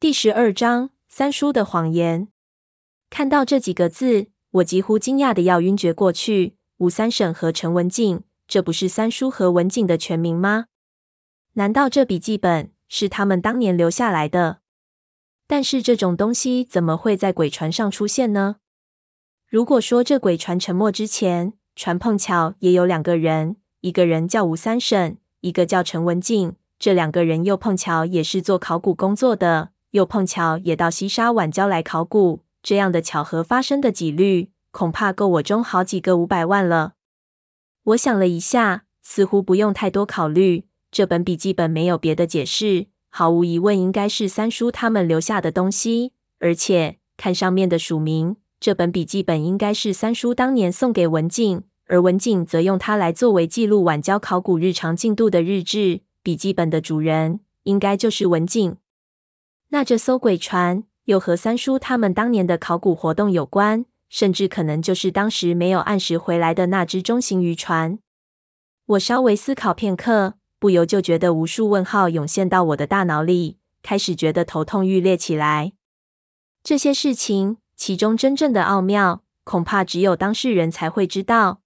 第十二章三叔的谎言。看到这几个字，我几乎惊讶的要晕厥过去。吴三省和陈文静，这不是三叔和文静的全名吗？难道这笔记本是他们当年留下来的？但是这种东西怎么会在鬼船上出现呢？如果说这鬼船沉没之前，船碰巧也有两个人，一个人叫吴三省，一个叫陈文静，这两个人又碰巧也是做考古工作的，又碰巧也到西沙晚礁来考古，这样的巧合发生的几率，恐怕够我中好几个五百万了。我想了一下，似乎不用太多考虑，这本笔记本没有别的解释，毫无疑问应该是三叔他们留下的东西，而且看上面的署名。这本笔记本应该是三叔当年送给文静，而文静则用它来作为记录晚礁考古日常进度的日志。笔记本的主人应该就是文静。那这艘鬼船又和三叔他们当年的考古活动有关，甚至可能就是当时没有按时回来的那只中型渔船。我稍微思考片刻，不由就觉得无数问号涌现到我的大脑里，开始觉得头痛欲裂起来。这些事情。其中真正的奥妙，恐怕只有当事人才会知道。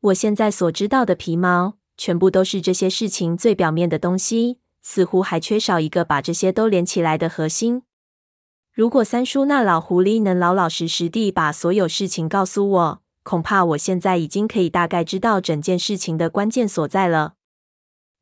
我现在所知道的皮毛，全部都是这些事情最表面的东西，似乎还缺少一个把这些都连起来的核心。如果三叔那老狐狸能老老实实地把所有事情告诉我，恐怕我现在已经可以大概知道整件事情的关键所在了。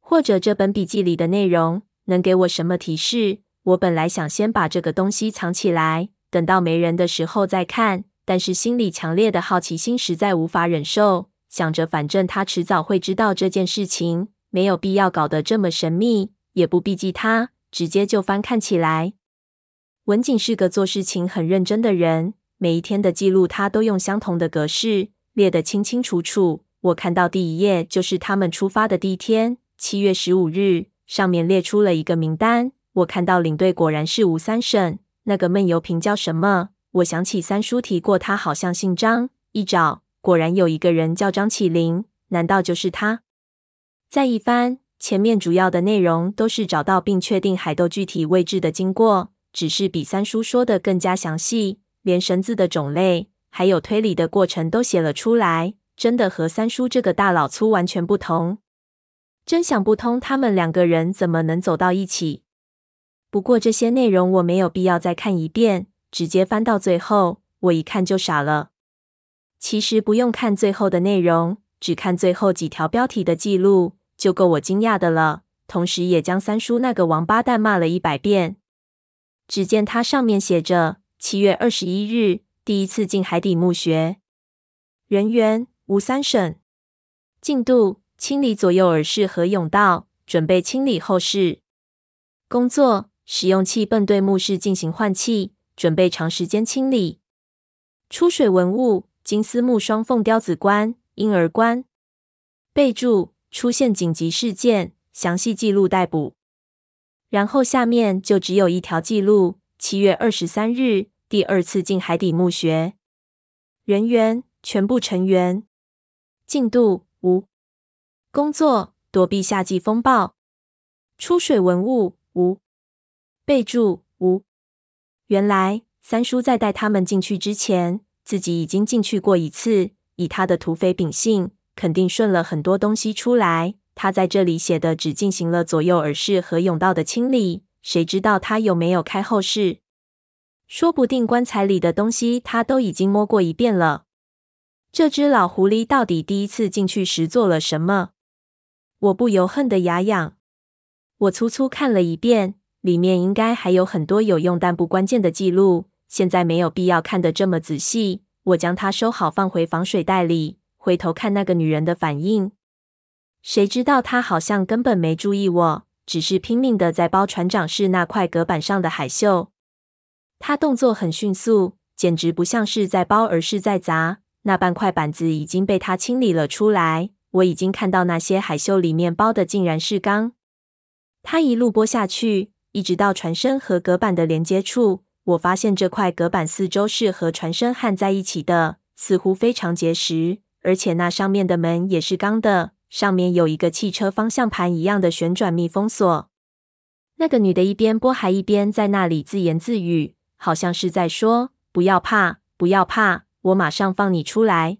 或者这本笔记里的内容能给我什么提示？我本来想先把这个东西藏起来。等到没人的时候再看，但是心里强烈的好奇心实在无法忍受，想着反正他迟早会知道这件事情，没有必要搞得这么神秘，也不避忌他，直接就翻看起来。文景是个做事情很认真的人，每一天的记录他都用相同的格式列得清清楚楚。我看到第一页就是他们出发的第一天，七月十五日，上面列出了一个名单。我看到领队果然是吴三省。那个闷油瓶叫什么？我想起三叔提过，他好像姓张。一找，果然有一个人叫张起灵，难道就是他？再一翻，前面主要的内容都是找到并确定海豆具体位置的经过，只是比三叔说的更加详细，连绳子的种类还有推理的过程都写了出来，真的和三叔这个大老粗完全不同。真想不通，他们两个人怎么能走到一起？不过这些内容我没有必要再看一遍，直接翻到最后，我一看就傻了。其实不用看最后的内容，只看最后几条标题的记录，就够我惊讶的了。同时也将三叔那个王八蛋骂了一百遍。只见他上面写着：七月二十一日，第一次进海底墓穴，人员吴三省，进度清理左右耳室和甬道，准备清理后室，工作。使用气泵对墓室进行换气，准备长时间清理。出水文物：金丝木双凤雕子棺、婴儿棺。备注：出现紧急事件，详细记录逮捕。然后下面就只有一条记录：七月二十三日，第二次进海底墓穴。人员：全部成员。进度：无。工作：躲避夏季风暴。出水文物：无。备注：无。原来三叔在带他们进去之前，自己已经进去过一次。以他的土匪秉性，肯定顺了很多东西出来。他在这里写的只进行了左右耳室和甬道的清理，谁知道他有没有开后室？说不定棺材里的东西他都已经摸过一遍了。这只老狐狸到底第一次进去时做了什么？我不由恨得牙痒。我粗粗看了一遍。里面应该还有很多有用但不关键的记录，现在没有必要看得这么仔细。我将它收好，放回防水袋里，回头看那个女人的反应。谁知道她好像根本没注意我，只是拼命的在包船长室那块隔板上的海锈。她动作很迅速，简直不像是在包，而是在砸。那半块板子已经被她清理了出来，我已经看到那些海锈里面包的竟然是钢。她一路剥下去。一直到船身和隔板的连接处，我发现这块隔板四周是和船身焊在一起的，似乎非常结实。而且那上面的门也是钢的，上面有一个汽车方向盘一样的旋转密封锁。那个女的一边剥还一边在那里自言自语，好像是在说：“不要怕，不要怕，我马上放你出来。”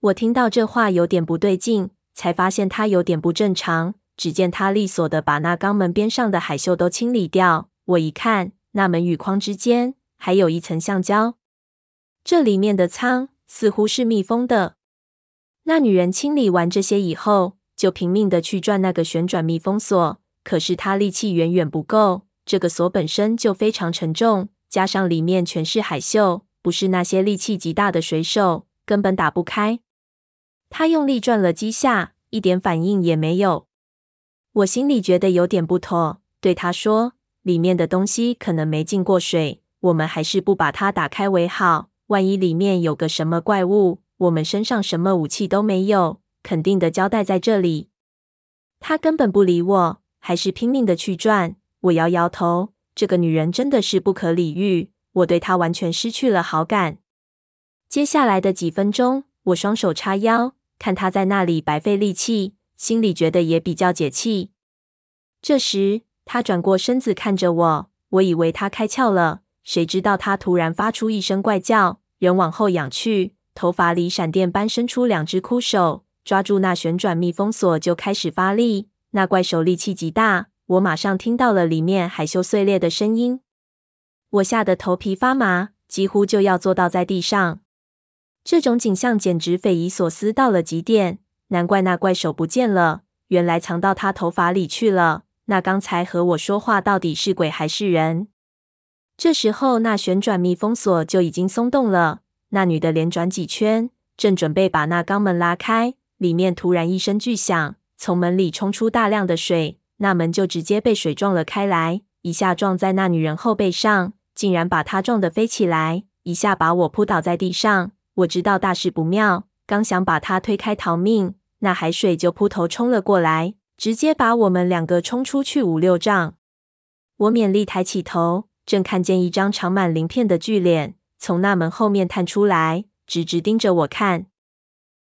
我听到这话有点不对劲，才发现她有点不正常。只见她利索的把那肛门边上的海锈都清理掉。我一看，那门与框之间还有一层橡胶，这里面的仓似乎是密封的。那女人清理完这些以后，就拼命的去转那个旋转密封锁，可是她力气远远不够。这个锁本身就非常沉重，加上里面全是海锈，不是那些力气极大的水手，根本打不开。他用力转了几下，一点反应也没有。我心里觉得有点不妥，对他说：“里面的东西可能没进过水，我们还是不把它打开为好。万一里面有个什么怪物，我们身上什么武器都没有，肯定的交代在这里。”他根本不理我，还是拼命的去转。我摇摇头，这个女人真的是不可理喻，我对她完全失去了好感。接下来的几分钟，我双手叉腰。看她在那里白费力气，心里觉得也比较解气。这时，她转过身子看着我，我以为她开窍了，谁知道她突然发出一声怪叫，人往后仰去，头发里闪电般伸出两只枯手，抓住那旋转密封锁就开始发力。那怪手力气极大，我马上听到了里面海绣碎裂的声音，我吓得头皮发麻，几乎就要坐倒在地上。这种景象简直匪夷所思到了极点，难怪那怪手不见了，原来藏到他头发里去了。那刚才和我说话到底是鬼还是人？这时候，那旋转密封锁就已经松动了。那女的连转几圈，正准备把那肛门拉开，里面突然一声巨响，从门里冲出大量的水，那门就直接被水撞了开来，一下撞在那女人后背上，竟然把她撞得飞起来，一下把我扑倒在地上。我知道大事不妙，刚想把她推开逃命，那海水就扑头冲了过来，直接把我们两个冲出去五六丈。我勉力抬起头，正看见一张长满鳞片的巨脸从那门后面探出来，直直盯着我看。